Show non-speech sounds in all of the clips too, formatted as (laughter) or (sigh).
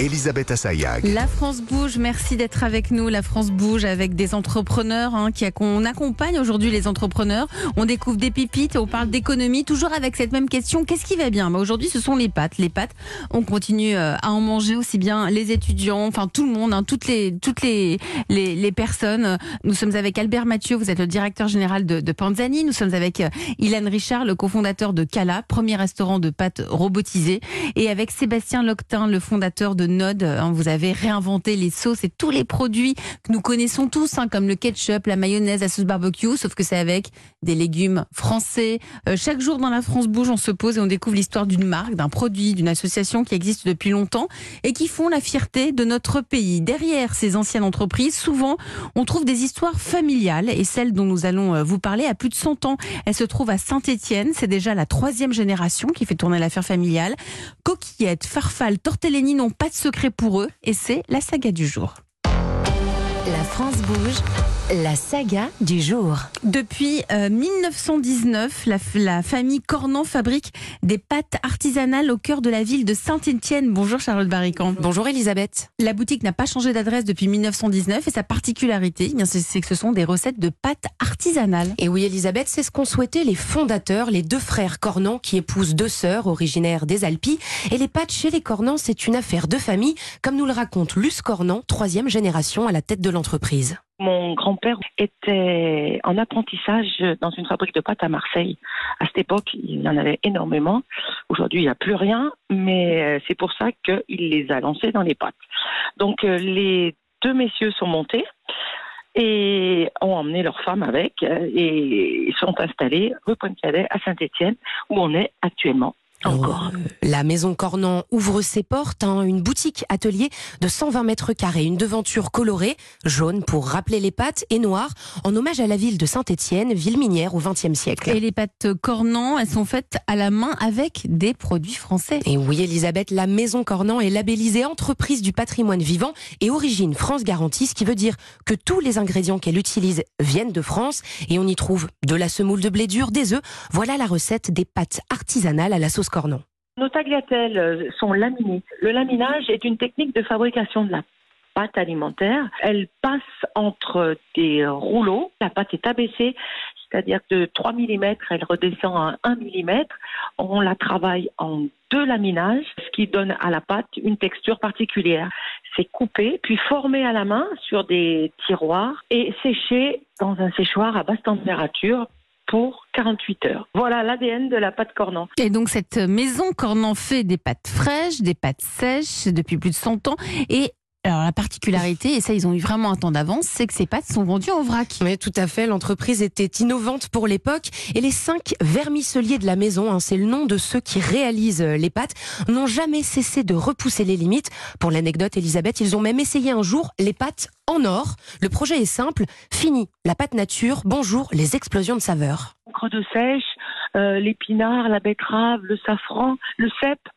Elisabeth Assayag. La France bouge, merci d'être avec nous. La France bouge avec des entrepreneurs hein, qui on accompagne aujourd'hui les entrepreneurs. On découvre des pépites on parle d'économie, toujours avec cette même question qu'est-ce qui va bien? Bah, Aujourd'hui, ce sont les pâtes. Les pâtes, on continue euh, à en manger aussi bien les étudiants, enfin tout le monde, hein, toutes les toutes les, les, personnes. Nous sommes avec Albert Mathieu, vous êtes le directeur général de, de Panzani. Nous sommes avec euh, Ilan Richard, le cofondateur de Cala, premier restaurant de pâtes robotisé, et avec Sébastien Loctin, le fondateur de Node. Hein, vous avez réinventé les sauces et tous les produits que nous connaissons tous, hein, comme le ketchup, la mayonnaise, la sauce barbecue, sauf que c'est avec des légumes français. Euh, chaque jour dans la France bouge, on se pose et on découvre l'histoire d'une marque, d'un produit, d'une association qui existe depuis longtemps et qui font la fierté de notre pays. Derrière ces anciennes entreprises, souvent, on trouve des histoires familiales et celle dont nous allons euh, vous parler a plus de 100 ans. Elle se trouve à Saint-Étienne. C'est déjà la troisième génération qui fait tourner l'affaire familiale. Coquillettes, farfalle, tortellini n'ont pas de secret pour eux et c'est la saga du jour. La France bouge. La saga du jour. Depuis 1919, euh, la, famille Cornan fabrique des pâtes artisanales au cœur de la ville de Saint-Étienne. Bonjour Charlotte Barrican. Bonjour Elisabeth. La boutique n'a pas changé d'adresse depuis 1919 et sa particularité, eh c'est que ce sont des recettes de pâtes artisanales. Et oui Elisabeth, c'est ce qu'ont souhaité les fondateurs, les deux frères Cornan qui épousent deux sœurs originaires des Alpes. Et les pâtes chez les Cornan, c'est une affaire de famille, comme nous le raconte Luce Cornan, troisième génération à la tête de l'entreprise. Mon grand-père était en apprentissage dans une fabrique de pâtes à Marseille. À cette époque, il y en avait énormément. Aujourd'hui, il n'y a plus rien, mais euh, c'est pour ça qu'il les a lancés dans les pâtes. Donc, euh, les deux messieurs sont montés et ont emmené leur femme avec euh, et sont installés rue Pointe-Cadet à Saint-Étienne où on est actuellement encore. La maison Cornan ouvre ses portes, hein, une boutique atelier de 120 mètres carrés, une devanture colorée, jaune pour rappeler les pâtes et noire, en hommage à la ville de Saint-Étienne, ville minière au XXe siècle. Et les pâtes Cornan, elles sont faites à la main avec des produits français. Et oui, Elisabeth, la maison Cornan est labellisée entreprise du patrimoine vivant et origine France Garantie, ce qui veut dire que tous les ingrédients qu'elle utilise viennent de France et on y trouve de la semoule de blé dur, des œufs. Voilà la recette des pâtes artisanales à la sauce Nos tagliatelles euh, sont laminées. Le laminage est une technique de fabrication de la pâte alimentaire. Elle passe entre des rouleaux. La pâte est abaissée, c'est-à-dire de 3 mm, elle redescend à 1 mm. On la travaille en deux laminages, ce qui donne à la pâte une texture particulière. C'est coupé, puis formé à la main sur des tiroirs et séché dans un séchoir à basse température pour 48 heures. Voilà l'ADN de la pâte Cornan. Et donc cette maison Cornan fait des pâtes fraîches, des pâtes sèches depuis plus de 100 ans et alors la particularité, et ça ils ont eu vraiment un temps d'avance, c'est que ces pâtes sont vendues en vrac. Oui, tout à fait. L'entreprise était innovante pour l'époque. Et les cinq vermiceliers de la maison, hein, c'est le nom de ceux qui réalisent euh, les pâtes, n'ont jamais cessé de repousser les limites. Pour l'anecdote, Elisabeth, ils ont même essayé un jour les pâtes en or. Le projet est simple. Fini la pâte nature. Bonjour les explosions de saveurs. Creux de sèche, euh, l'épinard, la betterave, le safran, le cèpe.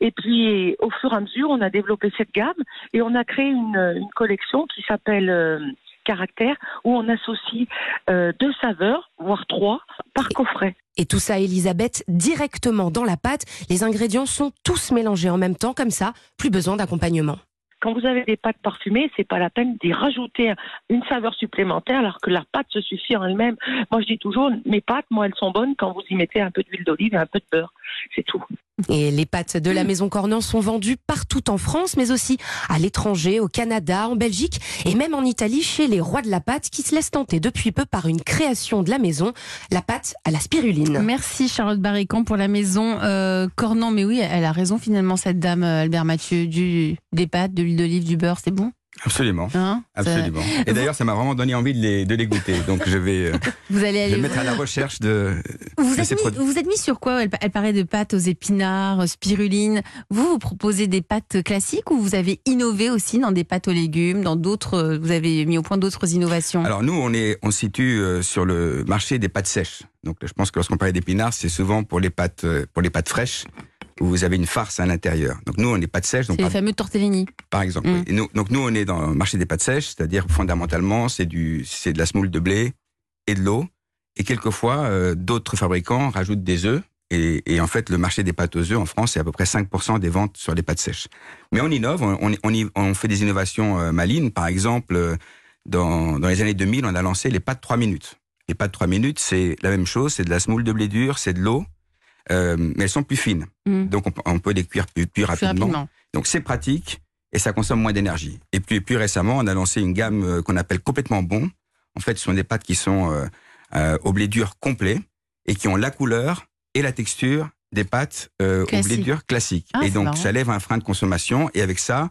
Et puis, au fur et à mesure, on a développé cette gamme et on a créé une, collection qui s'appelle euh, Caractère, où on associe euh, deux saveurs, voire trois, par coffret. Et tout ça, Elisabeth, directement dans la pâte. Les ingrédients sont tous mélangés en même temps, comme ça, plus besoin d'accompagnement quand vous avez des pâtes parfumées, c'est pas la peine d'y rajouter une saveur supplémentaire alors que la pâte se suffit en elle-même. Moi, je dis toujours, mes pâtes, moi, elles sont bonnes quand vous y mettez un peu d'huile d'olive et un peu de beurre. C'est tout. Et les pâtes de la Maison Cornan sont vendues partout en France, mais aussi à l'étranger, au Canada, en Belgique et même en Italie chez les rois de la pâte qui se laissent tenter depuis peu par une création de la maison, la pâte à la spiruline. Merci Charlotte Barrican pour la Maison euh, Cornan. Mais oui, elle a raison finalement cette dame euh, Albert Mathieu, du, des pâtes, de l'huile d'olive, du beurre, c'est bon? Absolument. Hein, Absolument. Et d'ailleurs, ça m'a vraiment donné envie de les, de les goûter. Donc, je vais euh, (laughs) vous allez mettre à la recherche de, vous êtes ces mis, produits. Vous êtes mis sur quoi elle, elle, parlait de pâtes aux épinards, spiruline. Vous, vous proposez des pâtes classiques ou vous avez innové aussi dans des pâtes aux légumes, dans d'autres, vous avez mis au point d'autres innovations? Alors, nous, on, est, on se situe euh, sur le marché des pâtes sèches. Donc, je pense que lorsqu'on parle d'épinards, c'est souvent pour les pâtes, euh, pour les pâtes fraîches où vous avez une farce à l'intérieur. Donc nous, on n'est pas de sèche. C'est les fameux tortellini. Par exemple. Mm. Et nous, donc nous, on est dans le marché des pâtes sèches, c'est-à-dire fondamentalement, c'est du, c'est de la semoule de blé et de l'eau. Et quelquefois, euh, d'autres fabricants rajoutent des œufs Et, et, en fait, le marché des pâtes aux œufs en France, c'est à peu près 5% des ventes sur les pâtes sèches. Mais on innove, on, on, on, on fait des innovations euh, malines. Par exemple, euh, dans, dans, les années 2000, on a lancé les pâtes 3 minutes. Les pâtes 3 minutes, c'est la même chose, c'est de la semoule de blé dur, c'est de l'eau, euh, mais elles sont plus fines. Mmh. Donc on, on, peut les cuire plus, plus rapidement. rapidement. Donc c'est pratique et ça consomme moins d'énergie. Et puis plus récemment, on a lancé une gamme euh, qu'on appelle complètement bon. En fait, ce sont des pâtes qui sont euh, euh, au blé dur complet et qui ont la couleur et la texture des pâtes euh, au blé dur classique. Ah, et donc, ça lève un frein de consommation. Et avec ça,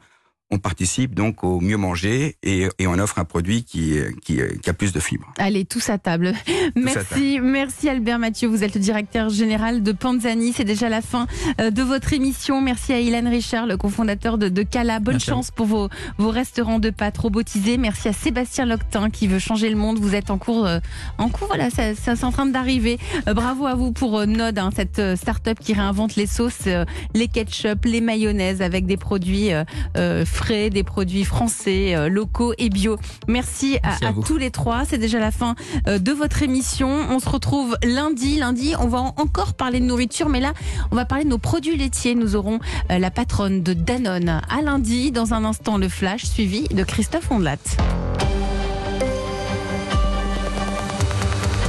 on participe donc au mieux manger et, et on offre un produit qui, qui, qui, a plus de fibres. Allez, tous à table. (laughs) Merci, à table. merci Albert Mathieu. Vous êtes le directeur général de Panzani. C'est déjà la fin euh, de votre émission. Merci à Ilan Richard, le cofondateur de, de Cala. Bonne merci chance pour vos, vos restaurants de pâtes robotisés. Merci à Sébastien Loctin qui veut changer le monde. Vous êtes en cours, euh, en cours, voilà, ça, ça c'est en train d'arriver. Euh, bravo à vous pour Node, hein, cette start-up qui réinvente les sauces, les ketchup, les mayonnaises avec des produits frais, des produits français, euh, locaux et bio. Merci, Merci à, à, à tous les trois. C'est déjà la fin euh, de votre émission. On se retrouve lundi. Lundi, on va encore parler de nourriture, mais là, on va parler de nos produits laitiers. Nous aurons euh, la patronne de Danone à lundi. Dans un instant, le flash suivi de Christophe Ondelat.